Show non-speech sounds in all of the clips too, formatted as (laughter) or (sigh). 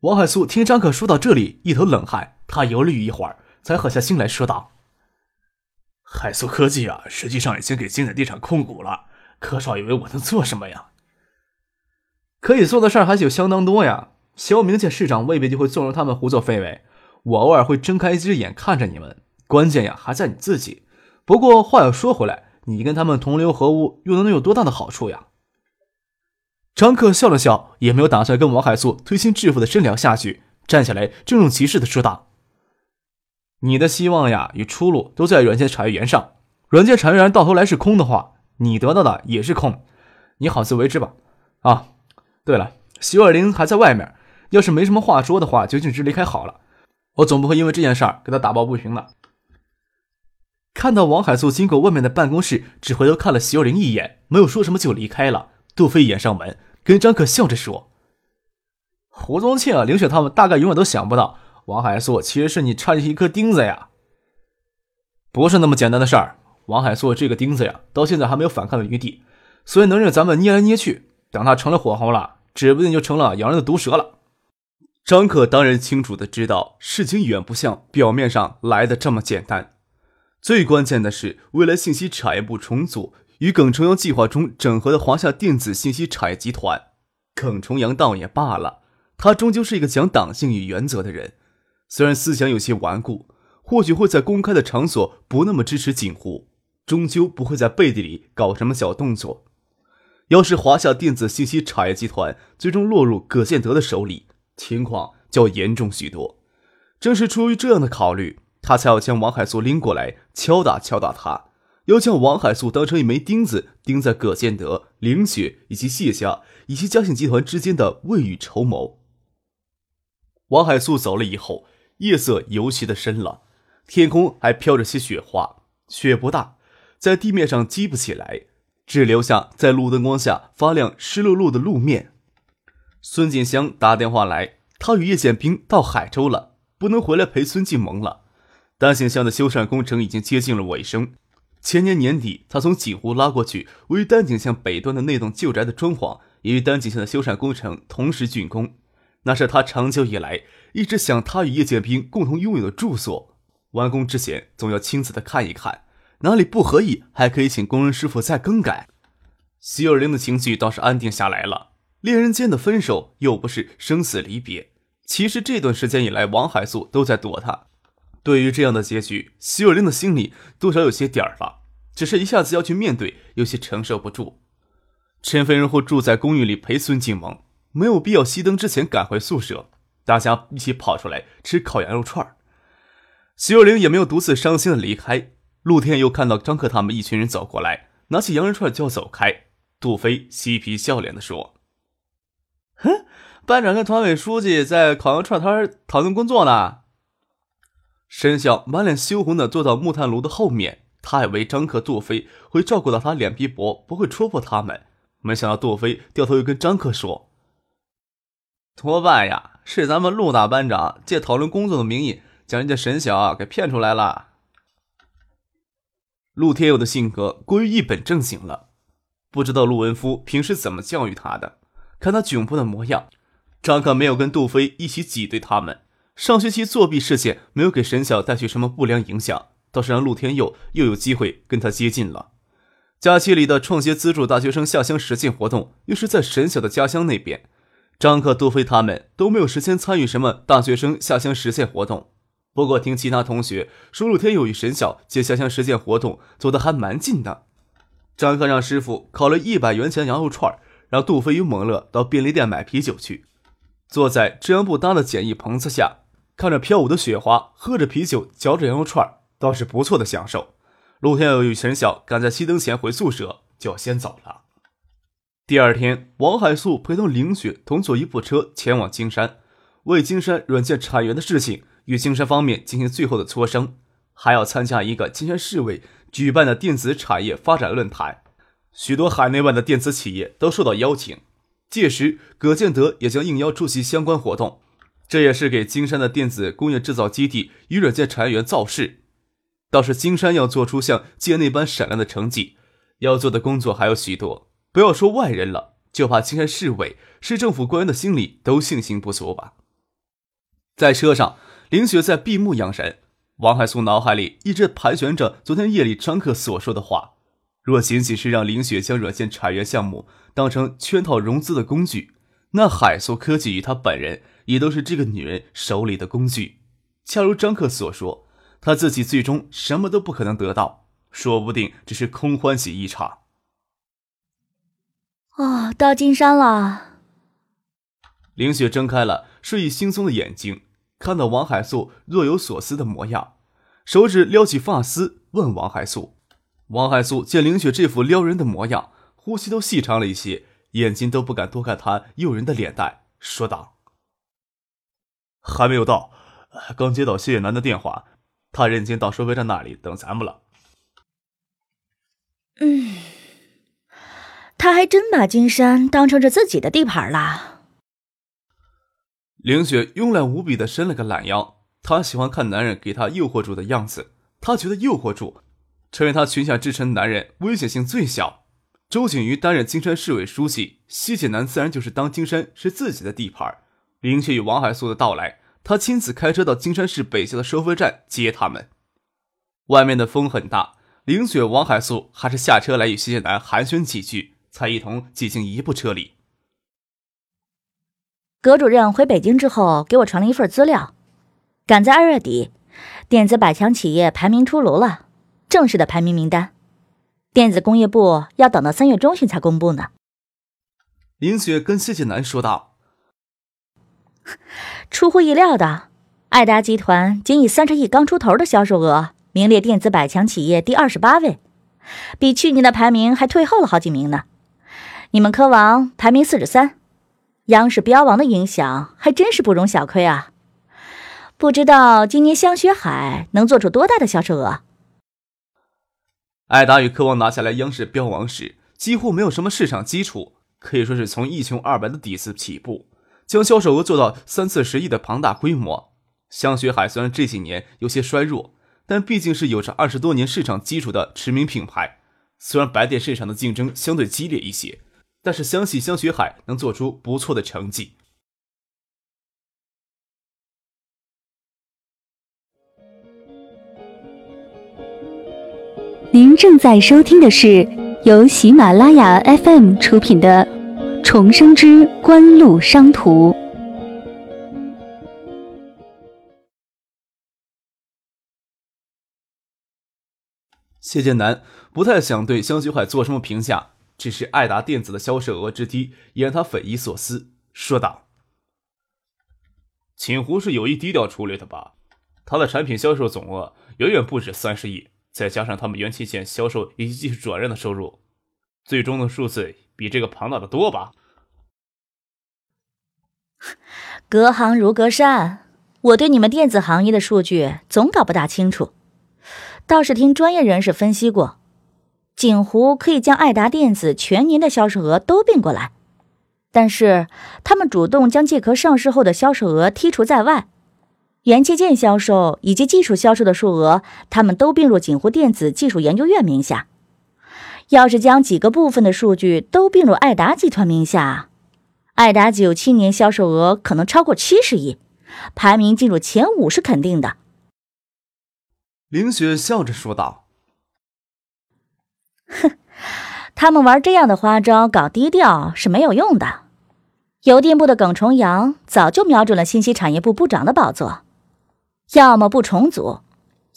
王海素听张可说到这里，一头冷汗。他犹豫一会儿，才狠下心来说道：“海素科技啊，实际上已经给金海地产控股了。柯少以为我能做什么呀？可以做的事儿还是有相当多呀。肖明见市长未必就会纵容他们胡作非为，我偶尔会睁开一只眼看着你们。关键呀，还在你自己。不过话又说回来，你跟他们同流合污，又能有多大的好处呀？”张克笑了笑，也没有打算跟王海素推心置腹的深聊下去，站起来郑重其事的说道：“你的希望呀与出路都在软件产业园上。软件产业园到头来是空的话，你得到的也是空。你好自为之吧。啊，对了，徐二林还在外面，要是没什么话说的话，就径直离开好了。我总不会因为这件事儿给他打抱不平的。”看到王海素经过外面的办公室，只回头看了徐二林一眼，没有说什么就离开了。杜飞掩上门。跟张可笑着说：“胡宗庆啊、林雪他们大概永远都想不到，王海素其实是你插进一颗钉子呀。不是那么简单的事儿。王海素这个钉子呀，到现在还没有反抗的余地，所以能让咱们捏来捏去。等他成了火候了，指不定就成了洋人的毒蛇了。”张可当然清楚的知道，事情远不像表面上来的这么简单。最关键的是，未来信息产业部重组。与耿重阳计划中整合的华夏电子信息产业集团，耿重阳倒也罢了，他终究是一个讲党性与原则的人，虽然思想有些顽固，或许会在公开的场所不那么支持锦湖，终究不会在背地里搞什么小动作。要是华夏电子信息产业集团最终落入葛建德的手里，情况就要严重许多。正是出于这样的考虑，他才要将王海素拎过来敲打敲打他。要将王海素当成一枚钉子钉在葛建德、凌雪以及谢家以及嘉兴集团之间的未雨绸缪。王海素走了以后，夜色尤其的深了，天空还飘着些雪花，雪不大，在地面上积不起来，只留下在路灯光下发亮湿漉漉的路面。孙锦香打电话来，他与叶剑兵到海州了，不能回来陪孙静萌了。单行巷的修缮工程已经接近了尾声。前年年底，他从锦湖拉过去位于丹景巷北端的那栋旧宅的装潢，也与丹景巷的修缮工程同时竣工。那是他长久以来一直想他与叶剑兵共同拥有的住所。完工之前，总要亲自的看一看，哪里不合意，还可以请工人师傅再更改。徐尔玲的情绪倒是安定下来了。恋人间的分手又不是生死离别。其实这段时间以来，王海素都在躲他。对于这样的结局，徐若琳的心里多少有些点儿了，只是一下子要去面对，有些承受不住。陈飞人会住在公寓里陪孙静萌，没有必要熄灯之前赶回宿舍，大家一起跑出来吃烤羊肉串儿徐若琳也没有独自伤心的离开。陆天又看到张克他们一群人走过来，拿起羊肉串就要走开。杜飞嬉皮笑脸的说：“哼，班长跟团委书记在烤羊串摊讨论工作呢。”沈笑满脸羞红的坐到木炭炉的后面，他以为张克、杜飞会照顾到他脸皮薄，不会戳破他们。没想到杜飞掉头又跟张克说：“多半呀，是咱们陆大班长借讨论工作的名义，将人家沈晓给骗出来了。”陆天佑的性格过于一本正经了，不知道陆文夫平时怎么教育他的。看他窘迫的模样，张克没有跟杜飞一起挤兑他们。上学期作弊事件没有给沈晓带去什么不良影响，倒是让陆天佑又有机会跟他接近了。假期里的创协资助大学生下乡实践活动，又是在沈晓的家乡那边，张克、杜飞他们都没有时间参与什么大学生下乡实践活动。不过听其他同学说，陆天佑与沈晓借下乡实践活动走得还蛮近的。张克让师傅烤了一百元钱羊肉串，让杜飞与蒙乐到便利店买啤酒去，坐在遮阳布搭的简易棚子下。看着飘舞的雪花，喝着啤酒，嚼着羊肉串，倒是不错的享受。陆天佑与陈晓赶在熄灯前回宿舍，就要先走了。第二天，王海素陪同凌雪同坐一部车前往金山。为金山软件产业园的事情与金山方面进行最后的磋商，还要参加一个金山市委举办的电子产业发展论坛。许多海内外的电子企业都受到邀请，届时葛建德也将应邀出席相关活动。这也是给金山的电子工业制造基地与软件产业园造势。倒是金山要做出像界内般闪亮的成绩，要做的工作还有许多。不要说外人了，就怕金山市委、市政府官员的心里都信心不足吧。在车上，林雪在闭目养神。王海松脑海里一直盘旋着昨天夜里张克所说的话。若仅仅是让林雪将软件产业园项目当成圈套融资的工具，那海素科技与他本人也都是这个女人手里的工具。恰如张克所说，他自己最终什么都不可能得到，说不定只是空欢喜一场。哦，到金山了。林雪睁开了睡意惺忪的眼睛，看到王海素若有所思的模样，手指撩起发丝，问王海素。王海素见凌雪这副撩人的模样，呼吸都细长了一些，眼睛都不敢多看他诱人的脸蛋，说道：“还没有到，刚接到谢叶楠的电话，他人已经到收费站那里等咱们了。”嗯，他还真把金山当成是自己的地盘了。凌雪慵懒无比的伸了个懒腰，她喜欢看男人给她诱惑住的样子，她觉得诱惑住。成为她裙下之臣，男人危险性最小。周景瑜担任金山市委书记，西解南自然就是当金山是自己的地盘。林雪与王海素的到来，他亲自开车到金山市北郊的收费站接他们。外面的风很大，林雪、王海素还是下车来与西解南寒暄几句，才一同挤进一部车里。葛主任回北京之后，给我传了一份资料，赶在二月底，电子百强企业排名出炉了。正式的排名名单，电子工业部要等到三月中旬才公布呢。林雪跟谢谢南说道：“ (laughs) 出乎意料的，爱达集团仅以三十亿刚出头的销售额，名列电子百强企业第二十八位，比去年的排名还退后了好几名呢。你们科王排名四十三，央视标王的影响还真是不容小窥啊！不知道今年香雪海能做出多大的销售额？”艾达与科王拿下来央视标王时，几乎没有什么市场基础，可以说是从一穷二白的底子起步，将销售额做到三四十亿的庞大规模。香雪海虽然这几年有些衰弱，但毕竟是有着二十多年市场基础的知名品牌。虽然白电市场的竞争相对激烈一些，但是相信香雪海能做出不错的成绩。您正在收听的是由喜马拉雅 FM 出品的《重生之官路商途》。谢剑南不太想对香雪海做什么评价，只是爱达电子的销售额之低也让他匪夷所思，说道：“锦湖是有意低调处理的吧？他的产品销售总额远远不止三十亿。”再加上他们元器件销售以及技术转让的收入，最终的数字比这个庞大的多吧？隔行如隔山，我对你们电子行业的数据总搞不大清楚，倒是听专业人士分析过，锦湖可以将爱达电子全年的销售额都并过来，但是他们主动将借壳上市后的销售额剔除在外。元器件销售以及技术销售的数额，他们都并入锦湖电子技术研究院名下。要是将几个部分的数据都并入爱达集团名下，爱达九七年销售额可能超过七十亿，排名进入前五是肯定的。林雪笑着说道：“ (laughs) 哼，他们玩这样的花招搞低调是没有用的。邮电部的耿重阳早就瞄准了信息产业部部长的宝座。”要么不重组，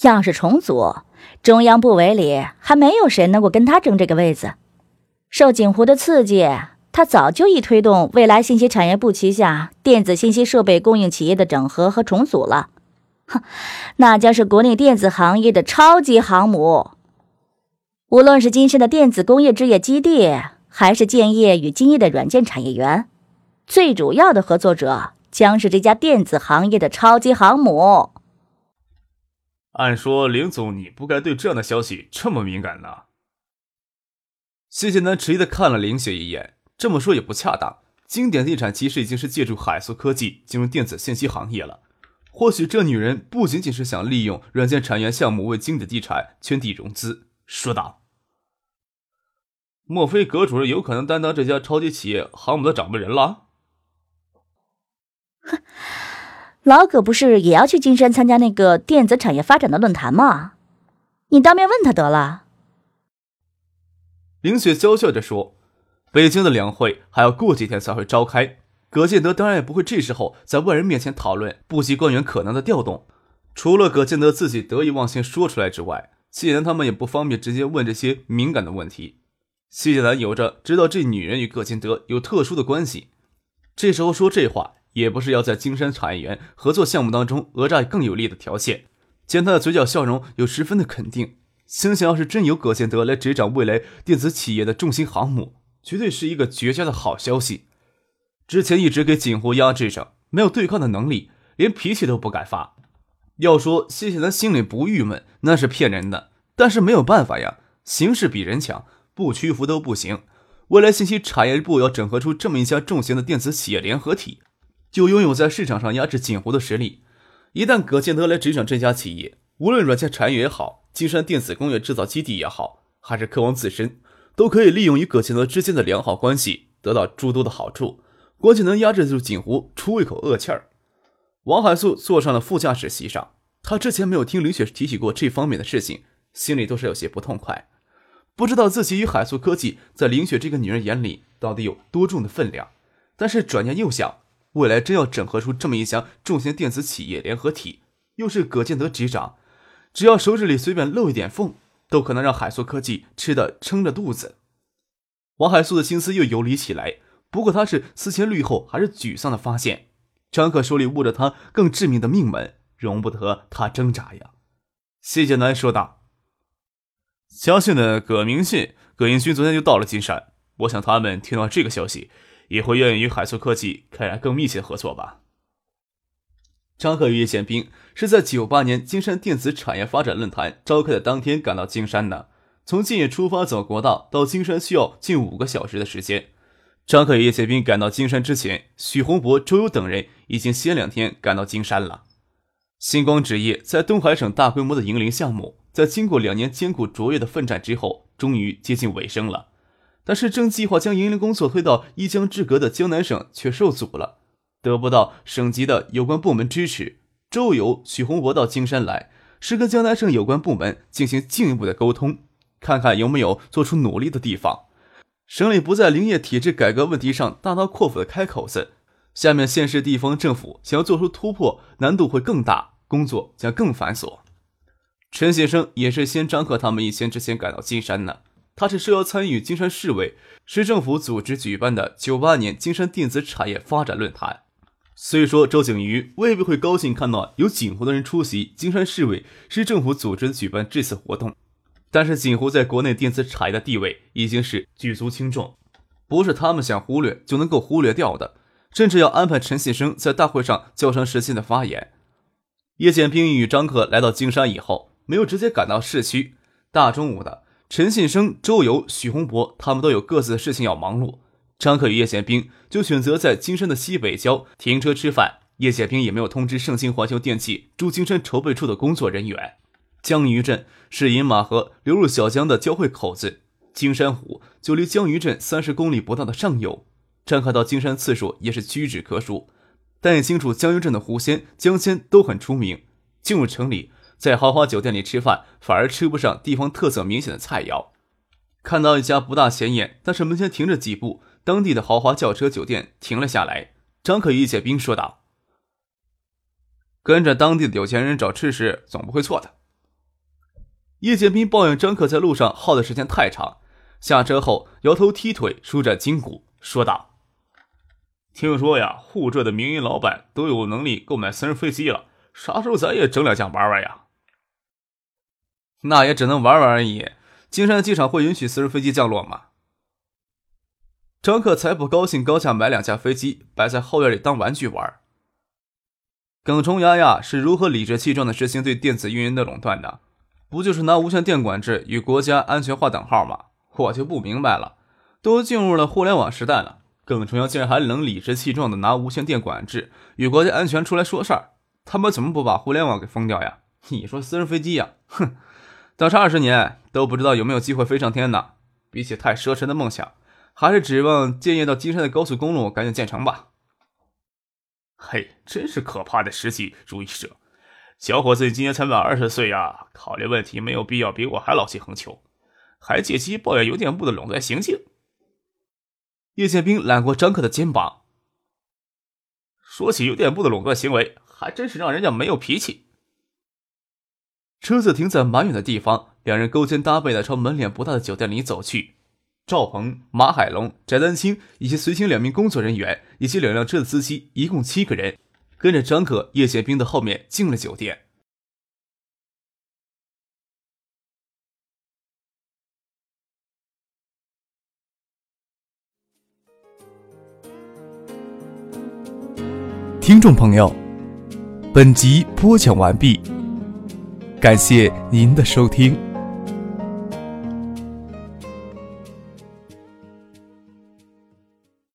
要是重组，中央部委里还没有谁能够跟他争这个位子。受锦湖的刺激，他早就已推动未来信息产业部旗下电子信息设备供应企业的整合和重组了。哼，那将是国内电子行业的超级航母。无论是金山的电子工业置业基地，还是建业与金业的软件产业园，最主要的合作者将是这家电子行业的超级航母。按说，林总，你不该对这样的消息这么敏感呢。谢谢南迟疑的看了林雪一眼，这么说也不恰当。经典地产其实已经是借助海素科技进入电子信息行业了。或许这女人不仅仅是想利用软件产业项目为经典地产圈地融资。说道：“莫非葛主任有可能担当这家超级企业航母的掌门人了？” (laughs) 老葛不是也要去金山参加那个电子产业发展的论坛吗？你当面问他得了。林雪娇笑着说：“北京的两会还要过几天才会召开，葛建德当然也不会这时候在外人面前讨论部级官员可能的调动。除了葛建德自己得意忘形说出来之外，谢楠他们也不方便直接问这些敏感的问题。谢楠有着知道这女人与葛建德有特殊的关系，这时候说这话。”也不是要在金山产业园合作项目当中讹诈更有利的条件。见他的嘴角笑容有十分的肯定，心想要是真有葛建德来执掌未来电子企业的重型航母，绝对是一个绝佳的好消息。之前一直给锦湖压制着，没有对抗的能力，连脾气都不敢发。要说谢谢他心里不郁闷，那是骗人的。但是没有办法呀，形势比人强，不屈服都不行。未来信息产业部要整合出这么一家重型的电子企业联合体。就拥有在市场上压制锦湖的实力。一旦葛建德来执掌这家企业，无论软件产业也好，金山电子工业制造基地也好，还是科王自身，都可以利用与葛建德之间的良好关系，得到诸多的好处。关键能压制住锦湖，出一口恶气儿。王海素坐上了副驾驶席上，他之前没有听林雪提起过这方面的事情，心里都是有些不痛快，不知道自己与海素科技在林雪这个女人眼里到底有多重的分量。但是转念又想。未来真要整合出这么一家重型电子企业联合体，又是葛建德执掌，只要手指里随便漏一点缝，都可能让海素科技吃的撑着肚子。王海素的心思又游离起来，不过他是思前虑后，还是沮丧的发现，张可手里握着他更致命的命门，容不得他挣扎呀。谢剑南说道：“相信的葛明信、葛英勋昨天就到了金山，我想他们听到这个消息。”也会愿意与海素科技开展更密切的合作吧。张克与叶宪兵是在九八年金山电子产业发展论坛召开的当天赶到金山的。从晋野出发走国道到金山需要近五个小时的时间。张克与叶宪兵赶到金山之前，许洪博、周游等人已经先两天赶到金山了。星光纸业在东海省大规模的营林项目，在经过两年艰苦卓越的奋战之后，终于接近尾声了。但是正计划将营林工作推到一江之隔的江南省却受阻了，得不到省级的有关部门支持。周游、许洪博到金山来，是跟江南省有关部门进行进一步的沟通，看看有没有做出努力的地方。省里不在林业体制改革问题上大刀阔斧的开口子，下面县市地方政府想要做出突破，难度会更大，工作将更繁琐。陈先生也是先张克他们一天之前赶到金山呢。他是受邀参与金山市委、市政府组织举办的九八年金山电子产业发展论坛。虽说周景瑜未必会高兴看到有锦湖的人出席金山市委、市政府组织举办这次活动，但是锦湖在国内电子产业的地位已经是举足轻重，不是他们想忽略就能够忽略掉的。甚至要安排陈信生在大会上较长时间的发言。叶剑兵与张克来到金山以后，没有直接赶到市区，大中午的。陈信生、周游、许洪博，他们都有各自的事情要忙碌。张克与叶宪兵就选择在金山的西北郊停车吃饭。叶宪兵也没有通知盛兴环球电器驻金山筹备处的工作人员。江鱼镇是饮马河流入小江的交汇口子，金山湖就离江鱼镇三十公里不到的上游。张克到金山次数也是屈指可数，但也清楚江鱼镇的湖鲜、江鲜都很出名。进入城里。在豪华酒店里吃饭，反而吃不上地方特色明显的菜肴。看到一家不大显眼，但是门前停着几部当地的豪华轿车，酒店停了下来。张可与叶兵说道：“跟着当地的有钱人找吃食，总不会错的。”叶建兵抱怨张可在路上耗的时间太长，下车后摇头踢腿，舒展筋骨，说道：“听说呀，沪浙的民营老板都有能力购买私人飞机了，啥时候咱也整两架玩玩呀？”那也只能玩玩而已。金山机场会允许私人飞机降落吗？张克才不高兴，高价买两架飞机摆在后院里当玩具玩。耿崇牙呀是如何理直气壮的实行对电子运营的垄断的？不就是拿无线电管制与国家安全划等号吗？我就不明白了，都进入了互联网时代了，耿崇阳竟然还能理直气壮的拿无线电管制与国家安全出来说事儿，他们怎么不把互联网给封掉呀？你说私人飞机呀，哼，等上二十年都不知道有没有机会飞上天呢？比起太奢侈的梦想，还是指望建业到金山的高速公路赶紧建成吧。嘿，真是可怕的实际主义者！小伙子，你今年才满二十岁呀，考虑问题没有必要比我还老气横秋，还借机抱怨邮电部的垄断行径。叶剑兵揽过张克的肩膀，说起邮电部的垄断行为，还真是让人家没有脾气。车子停在蛮远的地方，两人勾肩搭背的朝门脸不大的酒店里走去。赵鹏、马海龙、翟丹青以及随行两名工作人员以及两辆车的司机，一共七个人，跟着张可、叶剑兵的后面进了酒店。听众朋友，本集播讲完毕，感谢您的收听。